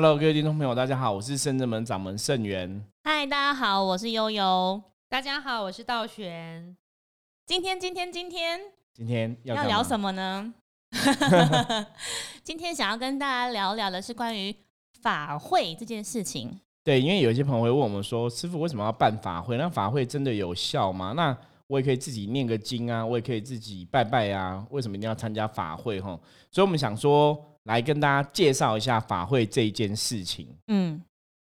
Hello，各位听众朋友，大家好，我是圣真门掌门圣元。嗨，大家好，我是悠悠。大家好，我是道玄。今天，今天，今天，今天要聊什么呢？今天想要跟大家聊聊的是关于法会这件事情。对，因为有些朋友会问我们说：“师傅为什么要办法会？那法会真的有效吗？”那我也可以自己念个经啊，我也可以自己拜拜啊，为什么一定要参加法会？哈，所以我们想说，来跟大家介绍一下法会这一件事情。嗯，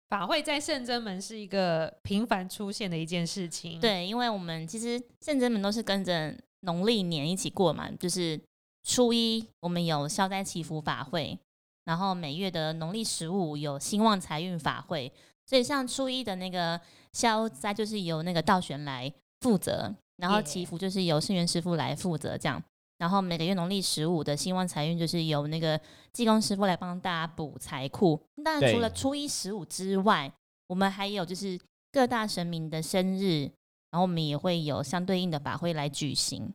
法会在圣真门是一个频繁出现的一件事情。对，因为我们其实圣真门都是跟着农历年一起过嘛，就是初一我们有消灾祈福法会，然后每月的农历十五有兴旺财运法会，所以像初一的那个消灾就是由那个道玄来负责。然后祈福就是由圣元师傅来负责这样，然后每个月农历十五的兴旺财运就是由那个济公师傅来帮大家补财库。当然除了初一十五之外，我们还有就是各大神明的生日，然后我们也会有相对应的法会来举行。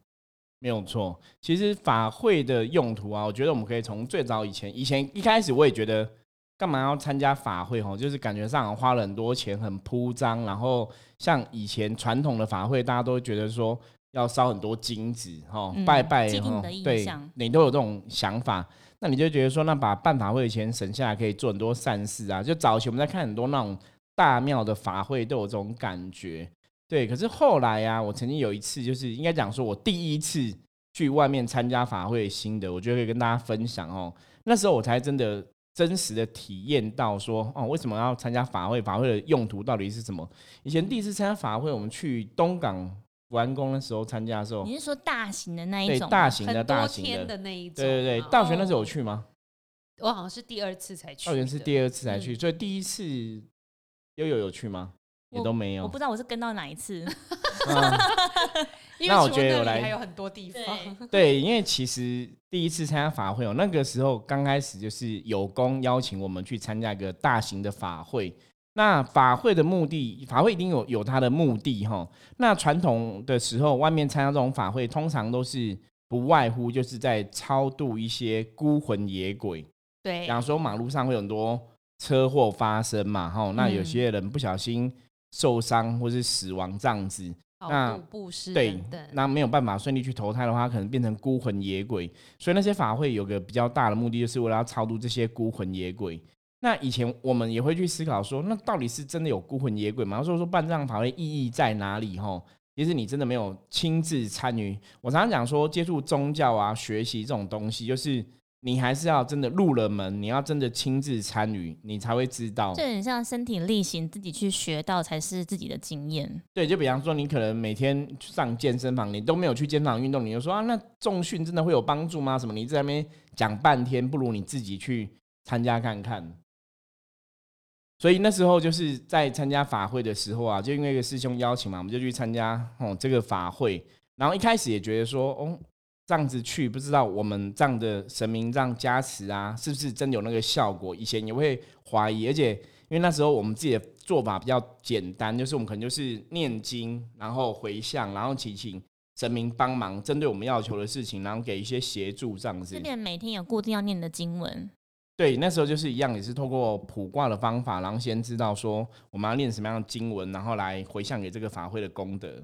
没有错，其实法会的用途啊，我觉得我们可以从最早以前，以前一开始我也觉得。干嘛要参加法会？哦，就是感觉上花了很多钱，很铺张。然后像以前传统的法会，大家都觉得说要烧很多金子，哈，拜拜，哈，对，你都有这种想法。那你就觉得说，那把办法会的钱省下来，可以做很多善事啊。就早期我们在看很多那种大庙的法会，都有这种感觉。对，可是后来啊，我曾经有一次，就是应该讲说我第一次去外面参加法会心得，我觉得可以跟大家分享哦。那时候我才真的。真实的体验到说哦，为什么要参加法会？法会的用途到底是什么？以前第一次参加法会，我们去东港完工的时候参加的时候，你是说大型的那一种？对，大型的、大型的那一种。对对对，大学那时候有去吗？我好像是第二次才去。大学是第二次才去，所以第一次悠悠有去吗？也都没有。我不知道我是跟到哪一次。那我觉得来还有很多地方。对，因为其实第一次参加法会哦，那个时候刚开始就是有功邀请我们去参加一个大型的法会。那法会的目的，法会一定有有它的目的哈。那传统的时候，外面参加这种法会，通常都是不外乎就是在超度一些孤魂野鬼。对，比方说马路上会有很多车祸发生嘛，哈，那有些人不小心受伤或是死亡这样子。那对，那没有办法顺利去投胎的话，可能变成孤魂野鬼。所以那些法会有个比较大的目的，就是为了要超度这些孤魂野鬼。那以前我们也会去思考说，那到底是真的有孤魂野鬼吗？所以说办这样法会意义在哪里？吼，其实你真的没有亲自参与。我常常讲说，接触宗教啊，学习这种东西，就是。你还是要真的入了门，你要真的亲自参与，你才会知道。就很像身体力行，自己去学到才是自己的经验。对，就比方说，你可能每天上健身房，你都没有去健身房运动，你就说啊，那重训真的会有帮助吗？什么？你在那边讲半天，不如你自己去参加看看。所以那时候就是在参加法会的时候啊，就因为一个师兄邀请嘛，我们就去参加哦这个法会。然后一开始也觉得说，哦。这样子去，不知道我们这样的神明这样加持啊，是不是真有那个效果？以前也会怀疑，而且因为那时候我们自己的做法比较简单，就是我们可能就是念经，然后回向，然后祈请神明帮忙，针对我们要求的事情，然后给一些协助这样子。这边每天有固定要念的经文。对，那时候就是一样，也是透过卜卦的方法，然后先知道说我们要念什么样的经文，然后来回向给这个法会的功德。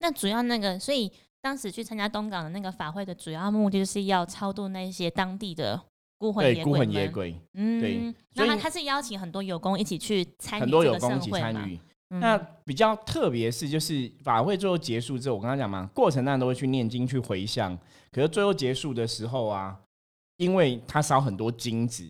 那主要那个，所以。当时去参加东港的那个法会的主要目的，就是要超度那些当地的孤魂野鬼。孤魂野鬼，嗯，对。那他他是邀请很多有功一起去参与很多有功一起参与。那比较特别是，就是法会最后结束之后，我刚刚讲嘛，过程当中都会去念经去回向。可是最后结束的时候啊，因为它烧很多金子。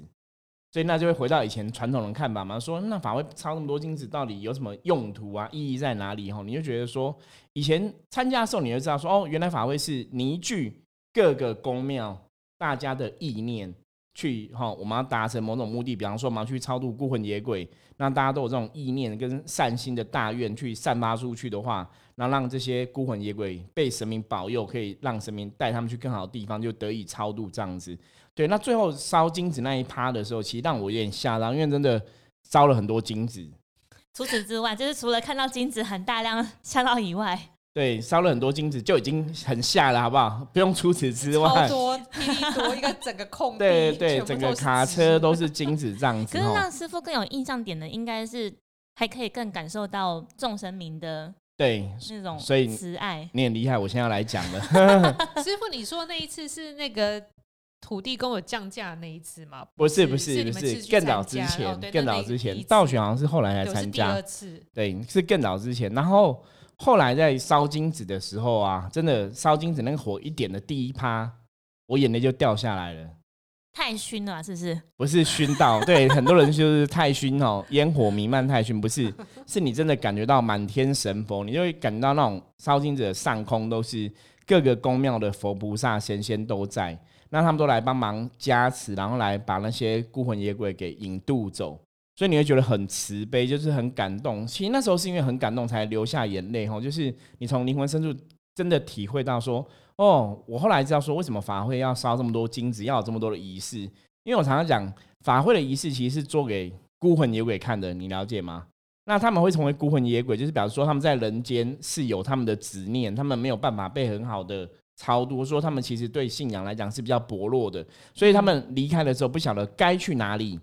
所以那就会回到以前传统的看法嘛，说那法会抄那么多金子到底有什么用途啊？意义在哪里？哈，你就觉得说以前参加的时候，你就知道说哦，原来法会是凝聚各个宫庙大家的意念去哈，我们要达成某种目的，比方说我们要去超度孤魂野鬼，那大家都有这种意念跟善心的大愿去散发出去的话，那让这些孤魂野鬼被神明保佑，可以让神明带他们去更好的地方，就得以超度这样子。对，那最后烧金子那一趴的时候，其实让我有点吓到，因为真的烧了很多金子。除此之外，就是除了看到金子很大量吓到以外，对，烧了很多金子就已经很吓了，好不好？不用除此之外，超多霹雳多一个整个空地，对对，整个都是纸卡车都是金子这样子哦。可是让师傅更有印象点的，应该是还可以更感受到众神明的对，那种所以慈爱。你很厉害，我现在要来讲了。师傅，你说那一次是那个土地公有降价那一次吗？不是不是是不是，更早之前，更早之前道玄好像是后来才参加第二，次，对，是更早之前。然后后来在烧金子的时候啊，真的烧金子那个火一点的第一趴，我眼泪就掉下来了。太熏了，是不是？不是熏到，对，很多人就是太熏哦，烟火弥漫太熏，不是，是你真的感觉到满天神佛，你就会感觉到那种烧金子的上空都是各个宫庙的佛菩萨神仙都在，那他们都来帮忙加持，然后来把那些孤魂野鬼给引渡走，所以你会觉得很慈悲，就是很感动。其实那时候是因为很感动才流下眼泪哈，就是你从灵魂深处真的体会到说，哦，我后来知道说为什么法会要烧这么多金子，要有这么多的仪式，因为我常常讲法会的仪式其实是做给孤魂野鬼看的，你了解吗？那他们会成为孤魂野鬼，就是表示说他们在人间是有他们的执念，他们没有办法被很好的超度，说他们其实对信仰来讲是比较薄弱的，所以他们离开的时候不晓得该去哪里，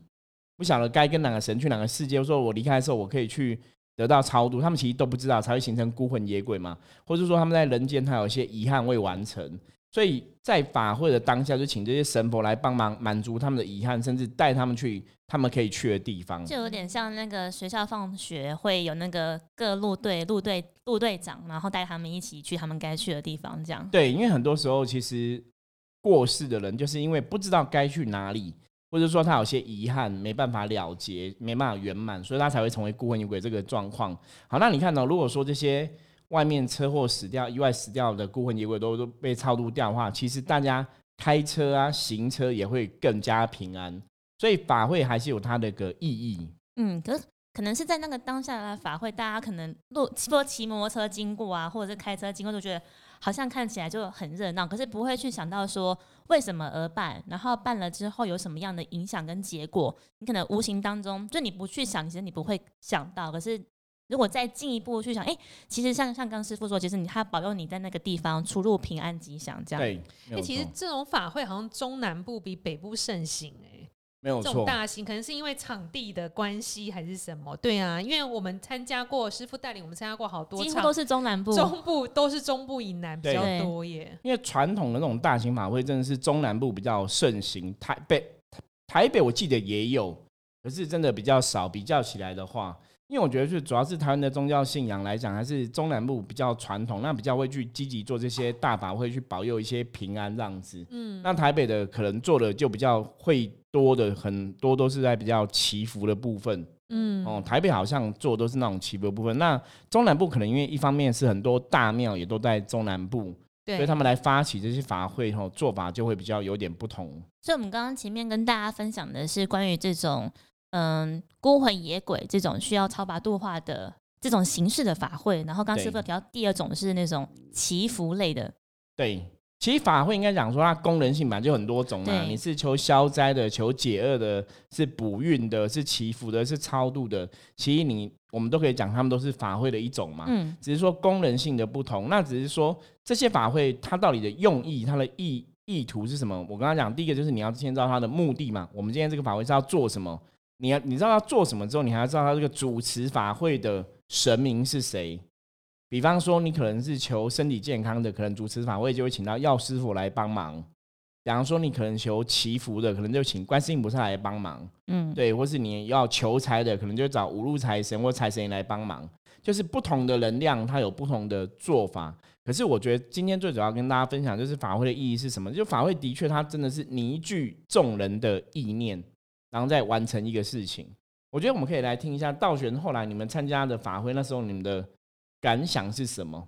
不晓得该跟哪个神去哪个世界。说我离开的时候，我可以去得到超度，他们其实都不知道，才会形成孤魂野鬼嘛，或者说他们在人间还有一些遗憾未完成，所以在法会的当下，就请这些神佛来帮忙满足他们的遗憾，甚至带他们去他们可以去的地方。就有点像那个学校放学会有那个各路队、路队、路队长，然后带他们一起去他们该去的地方，这样。对，因为很多时候其实过世的人，就是因为不知道该去哪里，或者说他有些遗憾没办法了结，没办法圆满，所以他才会成为孤魂野鬼这个状况。好，那你看到、如果说这些外面车祸死掉、意外死掉的孤魂野鬼都都被超度掉的话，其实大家开车啊、行车也会更加平安。所以法会还是有它的个意义。嗯，可是可能是在那个当下的法会，大家可能路说骑摩托车经过啊，或者是开车经过，就觉得好像看起来就很热闹，可是不会去想到说为什么而办，然后办了之后有什么样的影响跟结果，你可能无形当中就你不去想，其实你不会想到，可是。如果再进一步去想，哎、其实像像刚师傅说，其实你他保佑你在那个地方出入平安吉祥，这样。对，没哎、有错，其实这种法会好像中南部比北部盛行哎、没有这种错。大型可能是因为场地的关系还是什么？对啊，因为我们参加过师傅带领我们参加过好多场，几乎都是中南部。中部都是中部以南比较多耶。因为传统的那种大型法会真的是中南部比较盛行，台北台北我记得也有，可是真的比较少。比较起来的话，因为我觉得是主要是台湾的宗教信仰来讲，还是中南部比较传统，那比较会去积极做这些大法会，去保佑一些平安这样子。嗯，那台北的可能做的就比较会多的，很多都是在比较祈福的部分。嗯哦，台北好像做的都是那种祈福的部分。那中南部可能因为一方面是很多大庙也都在中南部，所以对他们来发起这些法会，后做法就会比较有点不同。所以，我们刚刚前面跟大家分享的是关于这种嗯孤魂野鬼这种需要超拔度化的这种形式的法会，然后刚刚师傅有提到第二种是那种祈福类的，对，其实法会应该讲说它功能性本来就很多种嘛，你是求消灾的、求解厄的、是补运的、是祈福的、是超度的，其实你我们都可以讲，他们都是法会的一种嘛。嗯，只是说功能性的不同，那只是说这些法会它到底的用意，它的意意图是什么？我刚刚讲，第一个就是你要先知道它的目的嘛。我们今天这个法会是要做什么？你要你知道要做什么之后，你还要知道他这个主持法会的神明是谁。比方说，你可能是求身体健康的，可能主持法会就会请到药师傅来帮忙；比方说，你可能求祈福的，可能就请观世音菩萨来帮忙。嗯，对，或是你要求财的，可能就找五路财神或财神爷来帮忙。就是不同的能量，它有不同的做法。可是我觉得今天最主要跟大家分享，就是法会的意义是什么？就法会的确，它真的是凝聚众人的意念，然后再完成一个事情。我觉得我们可以来听一下道玄后来你们参加的法会，那时候你们的感想是什么？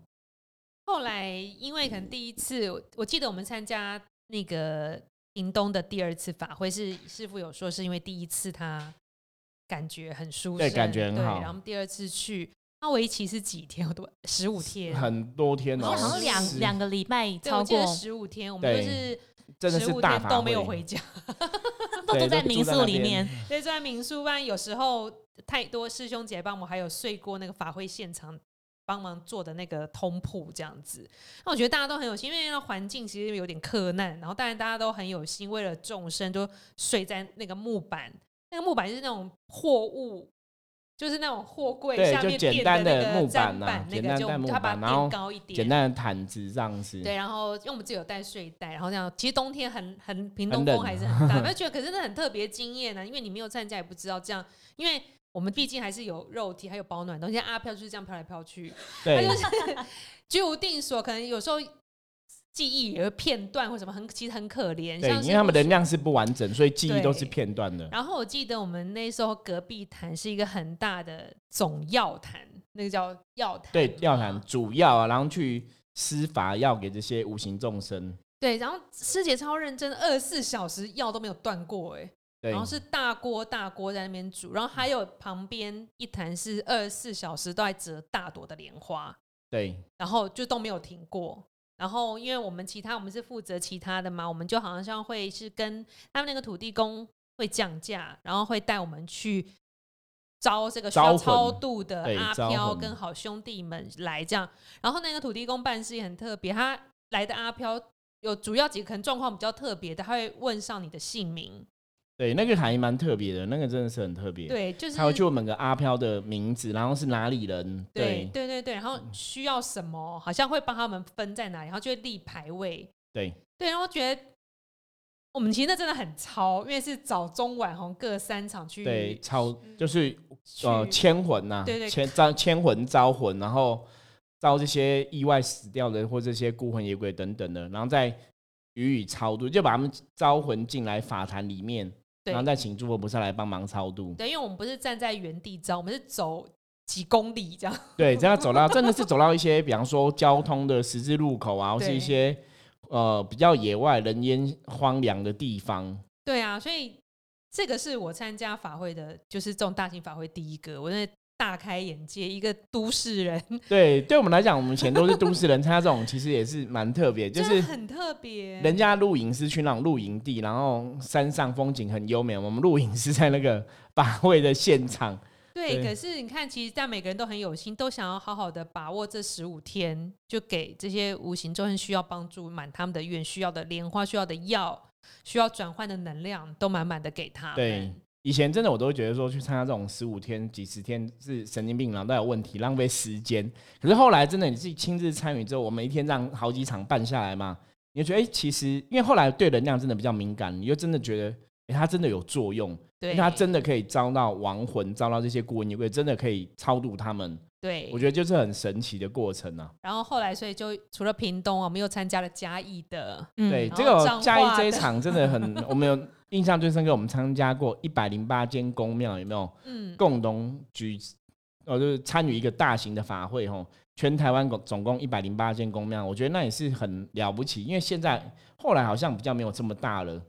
后来因为可能第一次，我我记得我们参加那个屏东的第二次法会，是师傅有说是因为第一次他感觉很舒对，感觉很好然后第二次去，那为期是几天？我都十五天，很多天哦，好像两十两个礼拜，超过，十五天，我们就是真的是大都没有回家，都住在民宿里面。对住在民宿，不然有时候太多师兄姐帮我，还有睡过那个法会现场帮忙做的那个通铺这样子。那我觉得大家都很有心，因为那环境其实有点苛难，然后当然大家都很有心，为了众生就睡在那个木板，那个木板就是那种货物。就是那种货柜下面简单的木板呐，那个就他把它垫高一点，简单的毯子这样子。对，然后因为我们自己有带睡袋，然后这样，其实冬天很很屏东风还是很大，没觉得？可是那很特别惊艳呢，因为你没有参加也不知道这样，因为我们毕竟还是有肉体，还有保暖东西。阿飘就是这样飘来飘去，对，就是 居无定所，可能有时候。记忆有个片段或什么很其实很可怜，对，因为他们能量是不完整，所以记忆都是片段的。然后我记得我们那时候隔壁坛是一个很大的总药坛，那个叫药坛，对，药坛主要啊，然后去施法药给这些无形众生。对，然后师姐超认真，二十四小时药都没有断过，哎，然后是大锅大锅在那边煮，然后还有旁边一坛是二十四小时都在折大朵的莲花，对，然后就都没有停过。然后，因为我们其他我们是负责其他的嘛，我们就好像会是跟他们那个土地公会降价，然后会带我们去招这个需要超度的阿飘跟好兄弟们来这样。然后那个土地公办事也很特别，他来的阿飘有主要几个可能状况比较特别的，他会问上你的姓名。对，那个含义蛮特别的，那个真的是很特别。对，就是他会去问个阿飘的名字，然后是哪里人。对，对，对，对，然后需要什么，好像会帮他们分在哪里，然后就会立牌位。对，对，然后觉得我们其实那真的很超，因为是早中晚红各三场去。对，超就是呃牵魂呐，对对，牵招牵魂招魂，然后招这些意外死掉的或这些孤魂野鬼等等的，然后再予以超度，就把他们招魂进来法坛里面。然后再请诸佛菩萨来帮忙超度。对，因为我们不是站在原地招，我们是走几公里这样。对，这样走到真的是走到一些，比方说交通的十字路口啊，或是一些呃比较野外、人烟荒凉的地方。对啊，所以这个是我参加法会的，就是这种大型法会第一个，我那。大开眼界，一个都市人。对，对我们来讲，我们以前都是都市人，参加这种其实也是蛮特别，就是很特别。人家露营是去那种露营地，然后山上风景很优美，我们露营是在那个法会的现场。对，可是你看，其实但每个人都很有心，都想要好好的把握这十五天，就给这些无形中需要帮助满他们的愿，需要的莲花，需要的药，需要转换的能量，都满满的给他们。以前真的我都会觉得说去参加这种十五天、几十天是神经病，然后都有问题，浪费时间。可是后来真的你自己亲自参与之后，我们一天这样好几场办下来嘛，你就觉得哎，其实因为后来对能量真的比较敏感，你就真的觉得哎，它真的有作用，对，他真的可以招到亡魂，招到这些孤魂野鬼，真的可以超度他们。对，我觉得就是很神奇的过程啊。然后后来，所以就除了屏东，我们又参加了嘉义的。对，这个嘉义这一场真的很，我们有印象最深刻。我们参加过一百零八间公庙，有没有？嗯，共同举，哦，就是参与一个大型的法会，吼，全台湾共总共一百零八间公庙，我觉得那也是很了不起。因为现在后来好像比较没有这么大了。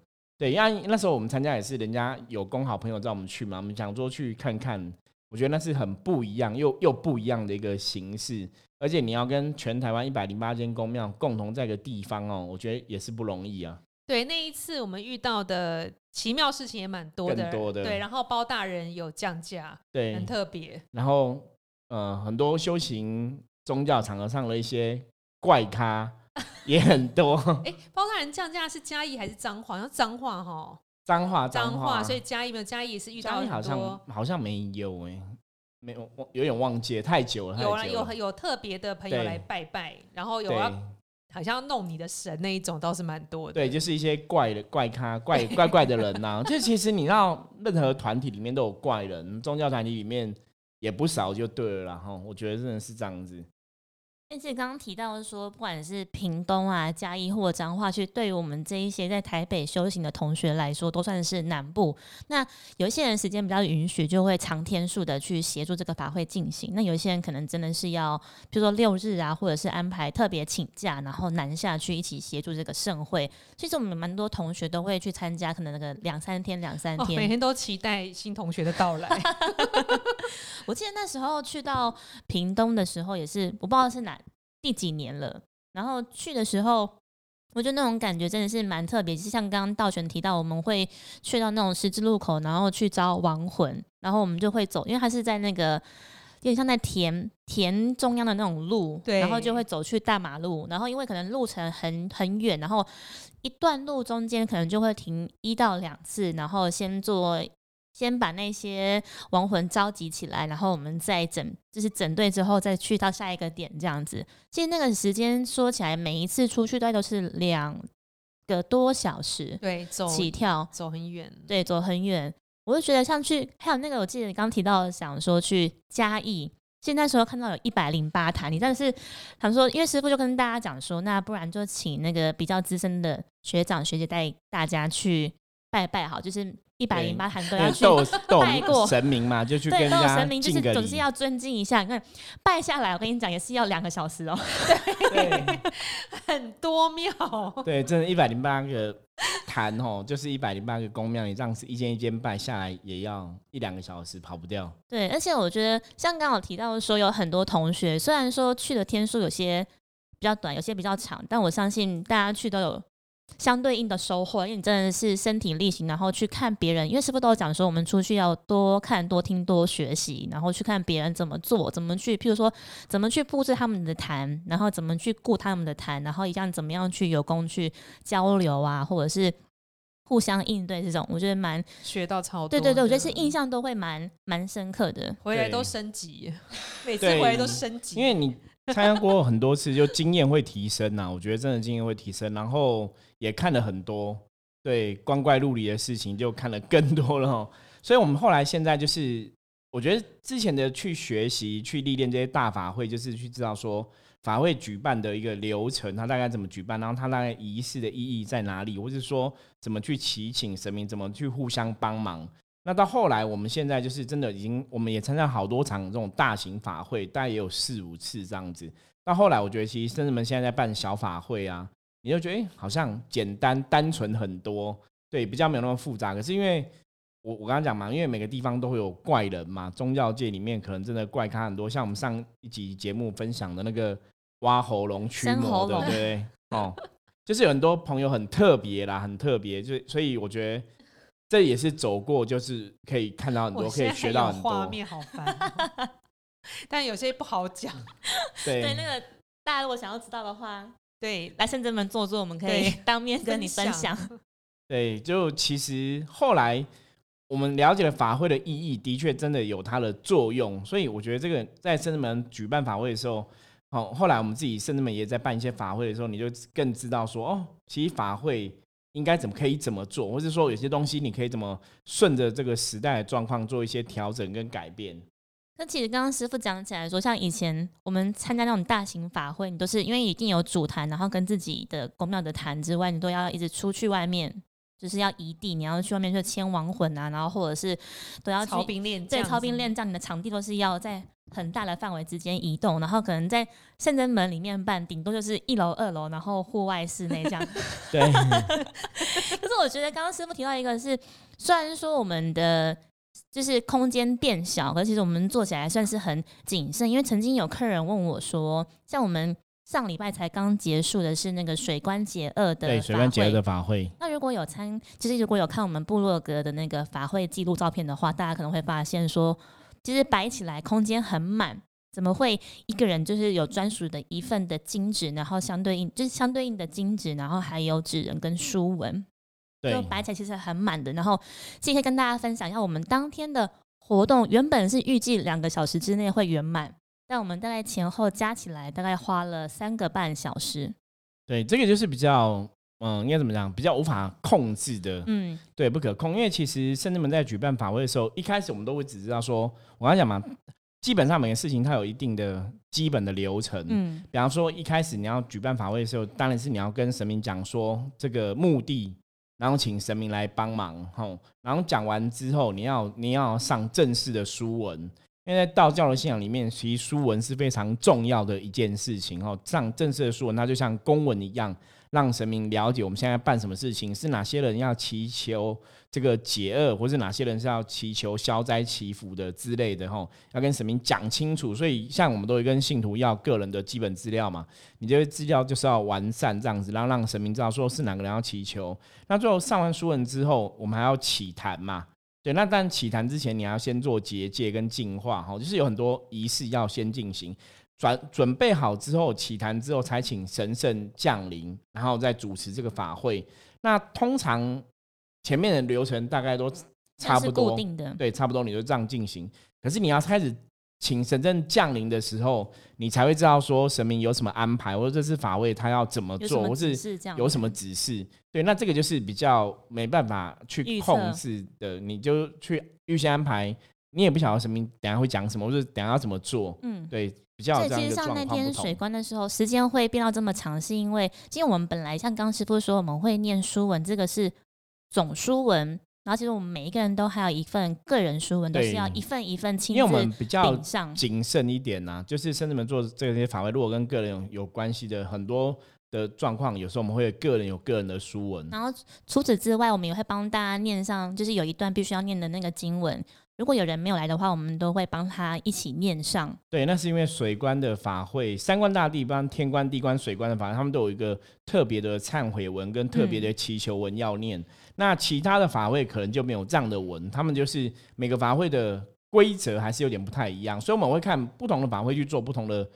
对，因为那时候我们参加也是人家有公好朋友叫我们去嘛，我们想说去看看。我觉得那是很不一样，又又不一样的一个形式，而且你要跟全台湾一百零八间公庙共同在一个地方哦，我觉得也是不容易啊。对，那一次我们遇到的奇妙事情也蛮多的，多的。对，然后包大人有降价，对，很特别。然后，呃，很多修行宗教场合上的一些怪咖 也很多。哎，包大人降价是嘉义还是脏话？像脏话哈。脏话，脏话，所以嘉义没有嘉义是遇到很多，好像好像没有哎，没有，有点忘记了，太久了。有了，有有特别的朋友来拜拜，然后有要好像要弄你的神那一种，倒是蛮多的。对，就是一些怪的怪咖、怪怪怪的人呐。就其实你知道，任何团体里面都有怪人，宗教团体里面也不少，就对了。然后我觉得真的是这样子。而且刚刚提到说，不管是屏东啊、嘉义或彰化区，对于我们这一些在台北修行的同学来说，都算是南部。那有一些人时间比较允许，就会长天数的去协助这个法会进行。那有一些人可能真的是要，比如说六日啊，或者是安排特别请假，然后南下去一起协助这个盛会。其实我们蛮多同学都会去参加，可能那个两三天、两三天，每天都期待新同学的到来。我记得那时候去到屏东的时候，也是我不知道是哪。第几年了？然后去的时候，我觉得那种感觉真的是蛮特别。就像刚刚道玄提到，我们会去到那种十字路口，然后去招亡魂，然后我们就会走，因为他是在那个有点像在田田中央的那种路，然后就会走去大马路，然后因为可能路程很很远，然后一段路中间可能就会停一到两次，然后先做。先把那些亡魂召集起来，然后我们再整，就是整队之后再去到下一个点这样子。其实那个时间说起来，每一次出去大概都是两个多小时对，走起跳，走很远，对，走很远。我就觉得像去，还有那个我记得你刚提到想说去嘉义，现在时候看到有一百零八坛，你但是想说，因为师傅就跟大家讲说，那不然就请那个比较资深的学长学姐带大家去拜拜好，就是一百零八坛都要去。拜过神明嘛，就去跟对，都有人家神明就是总是。要尊敬一下。你看拜下来，我跟你讲也是要两个小时哦。对很多庙。对，真的，一百零八个坛哦，就是一百零八个宫庙，你这样子一间一间拜下来，也要一两个小时，跑不掉。对，而且我觉得像刚好提到说，有很多同学虽然说去的天数有些比较短，有些比较长，但我相信大家去都有相对应的收获，因为你真的是身体力行，然后去看别人，因为师傅都有讲说，我们出去要多看、多听、多学习，然后去看别人怎么做，怎么去，譬如说怎么去布置他们的坛，然后怎么去顾他们的坛，然后一样怎么样去有功去交流啊，或者是。互相应对这种，我觉得蛮学到超多。对对对，我觉得是印。象都会蛮蛮深刻的。回来都升级，每次回来都升级。因为你参加过很多次，就经验会提升呐、我觉得真的经验会提升，然后也看了很多，对光怪陆离的事情就看了更多了。所以我们后来现在就是，我觉得之前的去学习、去历练这些大法会，就是去知道说法会举办的一个流程，它大概怎么举办，然后它大概仪式的意义在哪里，或是说怎么去祈请神明，怎么去互相帮忙。那到后来，我们现在就是真的已经，我们也参加好多场这种大型法会，大概也有四五次这样子。到后来，我觉得其实甚至们现在在办小法会啊，你就觉得哎、诶好像简单单纯很多，对，比较没有那么复杂。可是因为我我刚刚讲嘛，因为每个地方都会有怪人嘛，宗教界里面可能真的怪咖很多，像我们上一集节目分享的那个挖喉咙驱魔的，喉咙对不对？哦，就是有很多朋友很特别啦，很特别，就所以我觉得这也是走过，就是可以看到很多，可以学到很多画多。面好烦哦，但有些不好讲。对对，那个大家如果想要知道的话，对，来圣真门坐坐，我们可以对 当面跟你分享。对，就其实后来我们了解了法会的意义，的确真的有它的作用，所以我觉得这个在圣子门举办法会的时候，哦，后来我们自己圣子门也在办一些法会的时候，你就更知道说，哦，其实法会应该怎么可以怎么做，或者说有些东西你可以怎么顺着这个时代的状况做一些调整跟改变。那其实刚刚师傅讲起来说，像以前我们参加那种大型法会，你都是因为一定有主坛，然后跟自己的公庙的坛之外，你都要一直出去外面，就是要移地，你要去外面去牵亡魂啊，然后或者是都要去操兵练对，操兵练将，你的场地都是要在很大的范围之间移动，然后可能在圣真门里面办，顶多就是一楼、二楼，然后户外、室内这样。对，可是我觉得刚刚师傅提到一个是，虽然说我们的就是空间变小，可是其实我们做起来算是很谨慎，因为曾经有客人问我说，像我们上礼拜才刚结束的是那个水关节二的对，水关节二的法会，那如果有参，其实如果有看我们部落格的那个法会记录照片的话，大家可能会发现说，其实摆起来空间很满，怎么会一个人就是有专属的一份的金纸，然后相对应就是相对应的金纸，然后还有纸人跟书文，对就，摆起来其实很满的。然后今天跟大家分享一下，我们当天的活动原本是预计两个小时之内会圆满，但我们大概前后加起来大概花了三个半小时。对，这个就是比较，嗯，应该怎么讲，比较无法控制的，嗯，对，不可控。因为其实甚至门在举办法会的时候，一开始我们都会只知道说，我刚才讲嘛，基本上每个事情它有一定的基本的流程。嗯，比方说，一开始你要举办法会的时候，当然是你要跟神明讲说这个目的，然后请神明来帮忙，吼。然后讲完之后，你要你要上正式的书文，因为在道教的信仰里面，其实书文是非常重要的一件事情，哦。上正式的书文，它就像公文一样，让神明了解我们现在办什么事情，是哪些人要祈求这个解厄，或是哪些人是要祈求消灾祈福的之类的，吼，要跟神明讲清楚。所以，像我们都会跟信徒要个人的基本资料嘛，你这些资料就是要完善这样子，然后让神明知道说是哪个人要祈求。那最后上完书文之后，我们还要起坛嘛，对，那但起坛之前，你要先做结界跟净化，哈，就是有很多仪式要先进行。准准备好之后，起坛之后才请神圣降临，然后再主持这个法会。那通常前面的流程大概都差不多，对，差不多你就这样进行。可是你要开始请神圣降临的时候，你才会知道说神明有什么安排，或者这次法会他要怎么做，或是有什么指示。对，那这个就是比较没办法去控制的，你就去预先安排。你也不晓得什么等下会讲什么，或者等下要怎么做。嗯，对。比较，其实像那天水关的时候，时间会变到这么长，是因为，因为我们本来像刚师傅说，我们会念书文，这个是总书文，然后其实我们每一个人都还有一份个人书文，都是要一份一份亲自。因为我们比较谨慎一点呐，就是甚至们做这些法会，如果跟个人有有关系的很多的状况，有时候我们会个人有个人的书文。然后除此之外，我们也会帮大家念上，就是有一段必须要念的那个经文。如果有人没有来的话，我们都会帮他一起念上。对，那是因为水官的法会，三官大帝帮天官、地官、水官的法会，他们都有一个特别的忏悔文跟特别的祈求文要念。那其他的法会可能就没有这样的文，他们就是每个法会的规则还是有点不太一样，所以我们会看不同的法会去做不同的。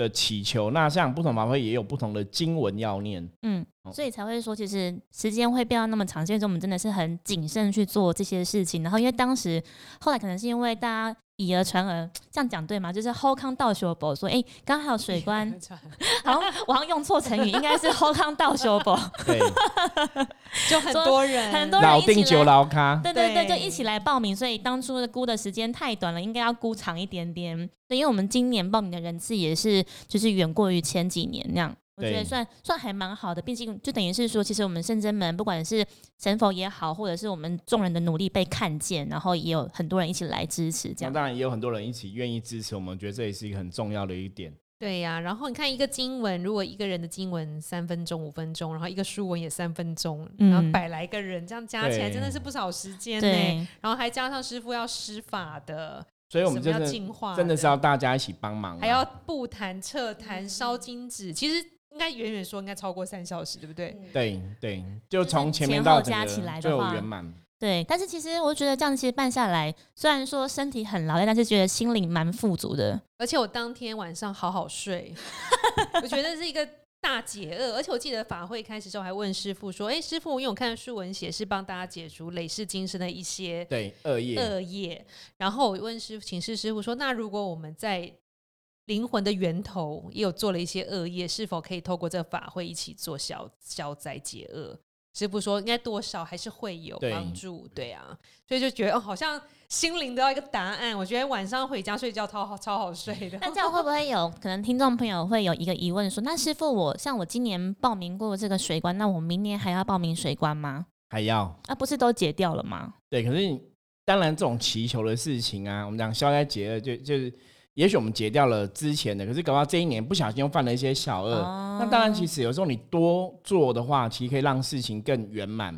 的祈求，那像不同法会也有不同的经文要念，嗯，所以才会说，其实时间会变到那么长，所以说我们真的是很谨慎去做这些事情。然后因为当时后来可能是因为大家以讹传讹，这样讲对吗？就是 hold 康倒修博说，哎，刚刚还有水官 好像我好像用错成语，应该是 hold 康倒修博，对，就很多人，很多人老定酒老咖，对对对，就一起来报名。所以当初的估的时间太短了，应该要估长一点点。对，因为我们今年报名的人次也是，就是远过于前几年那样，我觉得算算还蛮好的。毕竟就等于是说，其实我们圣真门不管是神佛也好，或者是我们众人的努力被看见，然后也有很多人一起来支持，这样。当然也有很多人一起愿意支持我们，觉得这也是一个很重要的一点。对呀，然后你看一个经文，如果一个人的经文三分钟、五分钟，然后一个书文也三分钟，然后百来个人这样加起来，真的是不少时间呢。然后还加上师傅要施法的。所以我们真的真的是要大家一起帮忙，还要不弹撤坛烧金纸，其实应该远远说应该超过三小时，对不对？对对，就从前面到加起来就圆满。对，但是其实我觉得这样其实办下来，虽然说身体很劳累，但是觉得心灵蛮富足的。而且我当天晚上好好睡，我觉得是一个。大解厄，而且我记得法会开始之后还问师傅说：“哎，师傅，因为我看书文写是帮大家解除累世今生的一些对恶业恶业。”然后我问师傅，请示师傅说：“那如果我们在灵魂的源头也有做了一些恶业，是否可以透过这个法会一起做消消灾解厄？”师傅说：“应该多少还是会有帮助。”对啊，所以就觉得哦，好像。心灵得到一个答案，我觉得晚上回家睡觉超好超好睡的。那这样会不会有可能听众朋友会有一个疑问说，那师傅我像我今年报名过这个水关，那我明年还要报名水关吗？还要？啊，不是都解掉了吗？对，可是当然这种祈求的事情啊，我们讲消灾解厄，就就是也许我们解掉了之前的，可是搞到这一年不小心又犯了一些小恶，那当然其实有时候你多做的话，其实可以让事情更圆满。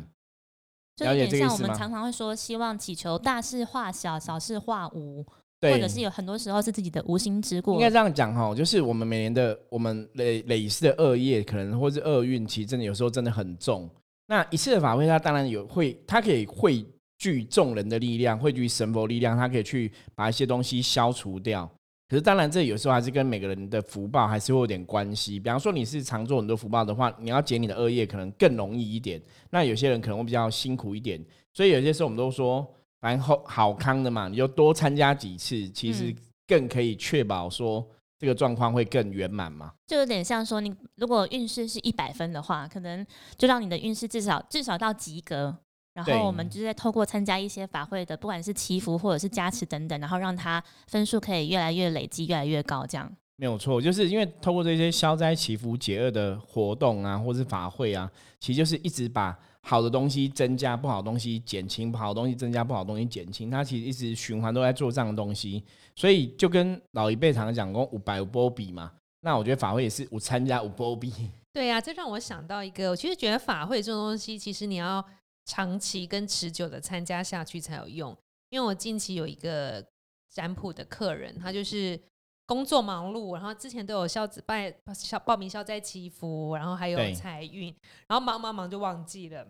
就有点像我们常常会说，希望祈求大事化小，小事化无，或者是有很多时候是自己的无心之过。应该这样讲哈，就是我们每年的我们累累世的恶业，可能或是厄运，其实真的有时候真的很重。那一次的法会，它当然有会，它可以汇聚众人的力量，汇聚神佛力量，它可以去把一些东西消除掉。可是当然，这有时候还是跟每个人的福报还是会有点关系。比方说，你是常做很多福报的话，你要解你的恶业可能更容易一点。那有些人可能会比较辛苦一点，所以有些时候我们都说，反正好好康的嘛，你就多参加几次，其实更可以确保说这个状况会更圆满嘛。就有点像说，你如果运势是一百分的话，可能就让你的运势至少至少到及格。然后我们就是在透过参加一些法会的，不管是祈福或者是加持等等，然后让他分数可以越来越累积，越来越高，这样没有错。就是因为透过这些消灾祈福解厄的活动啊，或是法会啊，其实就是一直把好的东西增加，不好的东西减轻；不好的东西增加，不好的东西减轻。它其实一直循环都在做这样的东西，所以就跟老一辈常常讲过五百五波比嘛。那我觉得法会也是五参加五波比。对呀，这让我想到一个，我其实觉得法会这种东西，其实你要。长期跟持久的参加下去才有用，因为我近期有一个占卜的客人，他就是工作忙碌，然后之前都有消子拜消报名消灾祈福，然后还有财运，然后忙忙忙就忘记了，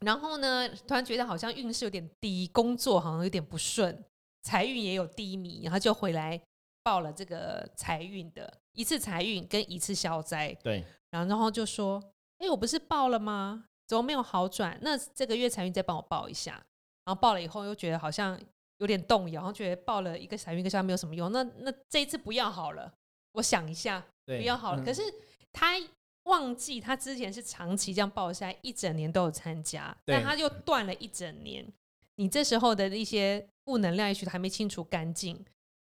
然后呢，突然觉得好像运势有点低，工作好像有点不顺，财运也有低迷，然后就回来报了这个财运的一次财运跟一次消灾，对，然后然后就说：“哎，我不是报了吗？怎么没有好转？那这个月财运再帮我报一下。”然后报了以后又觉得好像有点动摇，然后觉得报了一个财运一个消没有什么用，那那这一次不要好了，我想一下，不要好了。嗯可是他忘记他之前是长期这样报下来，一整年都有参加，但他又断了一整年。你这时候的一些负能量也许还没清除干净，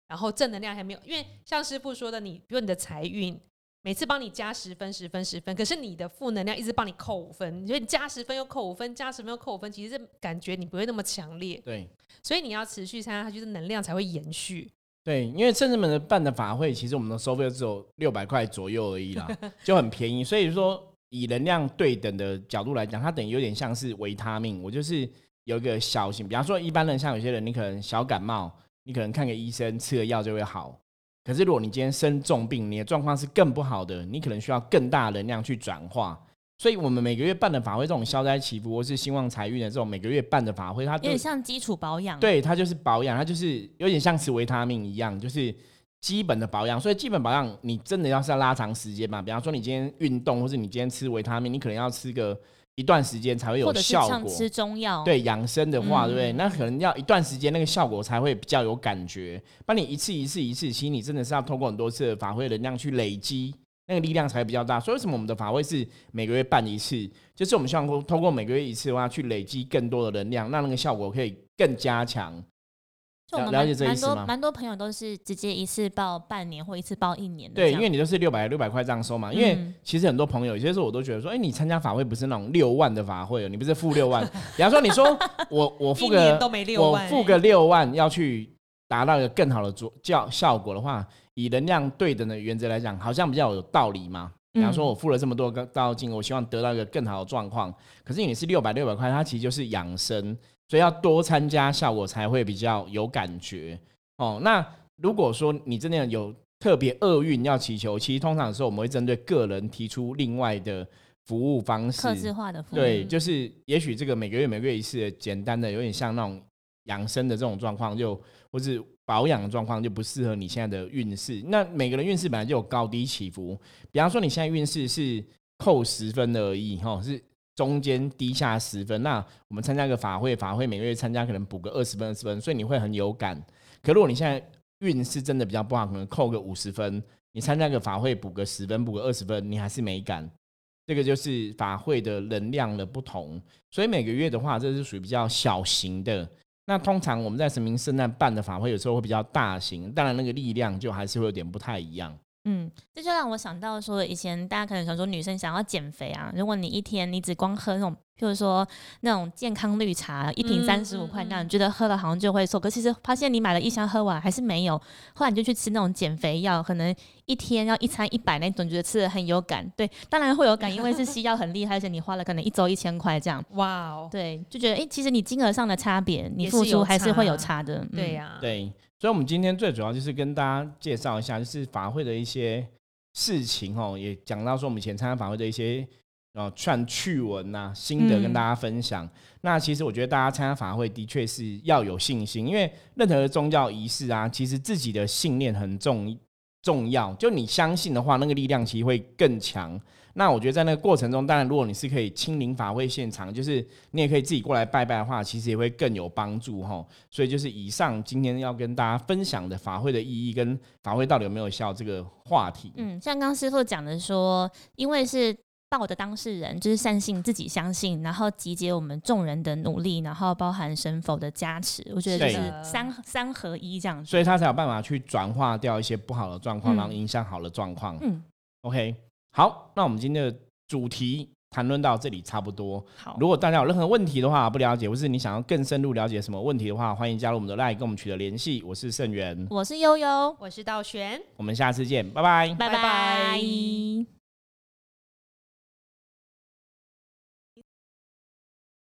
然后正能量还没有，因为像师傅说的，你比如你的财运。每次帮你加十分、十分、十分，可是你的负能量一直帮你扣五分，你觉得你加十分又扣五分，加十分又扣五分，其实这感觉你不会那么强烈，对所以你要持续参加，它就是能量才会延续。对，因为圣人们的办的法会，其实我们的收费只有六百块左右而已啦，就很便宜。所以说，以能量对等的角度来讲，它等于有点像是维他命。我就是有一个小型，比方说一般人，像有些人，你可能小感冒，你可能看个医生，吃了药就会好。可是如果你今天生重病，你的状况是更不好的，你可能需要更大的能量去转化。所以我们每个月办的法会，这种消灾祈福或是兴旺财运的这种每个月办的法会，它有点像基础保养。，对，它就是保养，它就是有点像吃维他命一样，就是基本的保养。所以基本保养，你真的要是要拉长时间嘛，比方说你今天运动，或是你今天吃维他命，你可能要吃个一段时间才会有效果。像吃中药。，对养生的话，嗯对不对？那可能要一段时间，那个效果才会比较有感觉。那你一次一次一次，其实你真的是要通过很多次的法会能量去累积，那个力量才会比较大。所以为什么我们的法会是每个月办一次？就是我们希望通过每个月一次的话，去累积更多的能量，让那个效果可以更加强。就我们了了解这意思吗蛮多朋友都是直接一次报半年或一次报一年的这对，样。因为你都是六百六百块这样收嘛。因为嗯其实很多朋友有些时候我都觉得说，哎、你参加法会不是那种六万的法会哦，你不是付六万。比方说，你说 我我付一年个都没六我、付个六万要去达到一个更好的作效效果的话，以能量对等的原则来讲，好像比较有道理嘛。比方说，嗯我付了这么多个道金，我希望得到一个更好的状况。可是你是六百六百块，它其实就是养生，所以要多参加，效果才会比较有感觉哦。那如果说你真的有特别厄运要祈求，其实通常的时候我们会针对个人提出另外的服务方式，克制化的服务。对，就是也许这个每个月每个月一次的简单的，有点像那种养生的这种状况，就或是保养的状况，就不适合你现在的运势。那每个人运势本来就有高低起伏，比方说你现在运势是扣十分而已，哈，是中间低下十分。那我们参加个法会，法会每个月参加可能补个二十分、二十分，所以你会很有感。可如果你现在运势真的比较不好，可能扣个五十分，你参加个法会补个十分、补个二十分，你还是没感。这个就是法会的能量的不同，所以每个月的话，这是属于比较小型的。那通常我们在神明圣诞办的法会，有时候会比较大型，当然那个力量就还是会有点不太一样。嗯，这就让我想到说，以前大家可能想说女生想要减肥啊，如果你一天你只光喝那种，譬如说那种健康绿茶，一瓶嗯三十五块嗯那样，你觉得喝了好像就会瘦，可其实发现你买了一箱喝完还是没有，后来你就去吃那种减肥药，可能一天要一餐一百那种，觉得吃的很有感。对，当然会有感，因为是西药很厉害，而且你花了可能一周一千块这样。哇哦，对，就觉得哎、诶其实你金额上的差别，你付出还是会有差差的。嗯对呀、对，所以我们今天最主要就是跟大家介绍一下，就是法会的一些事情哦，也讲到说我们以前参加法会的一些呃串趣闻呐、心得跟嗯大家分享。那其实我觉得大家参加法会的确是要有信心，因为任何的宗教仪式啊，其实自己的信念很重重要。就你相信的话，那个力量其实会更强。那我觉得在那个过程中，当然如果你是可以亲临法会现场，就是你也可以自己过来拜拜的话，其实也会更有帮助哈。所以就是以上今天要跟大家分享的法会的意义跟法会到底有没有效这个话题。嗯，像刚刚师傅讲的说，因为是报的当事人，就是善信自己相信，然后集结我们众人的努力，然后包含神佛的加持，我觉得就是三三合一这样子。所以他才有办法去转化掉一些不好的状况，嗯然后影响好的状况。嗯，OK，好，那我们今天的主题谈论到这里差不多。好，如果大家有任何问题的话，不了解，或是你想要更深入了解什么问题的话，欢迎加入我们的 LINE 跟我们取得联系。我是盛元，我是悠悠，我是道玄。我们下次见，拜拜。拜拜拜拜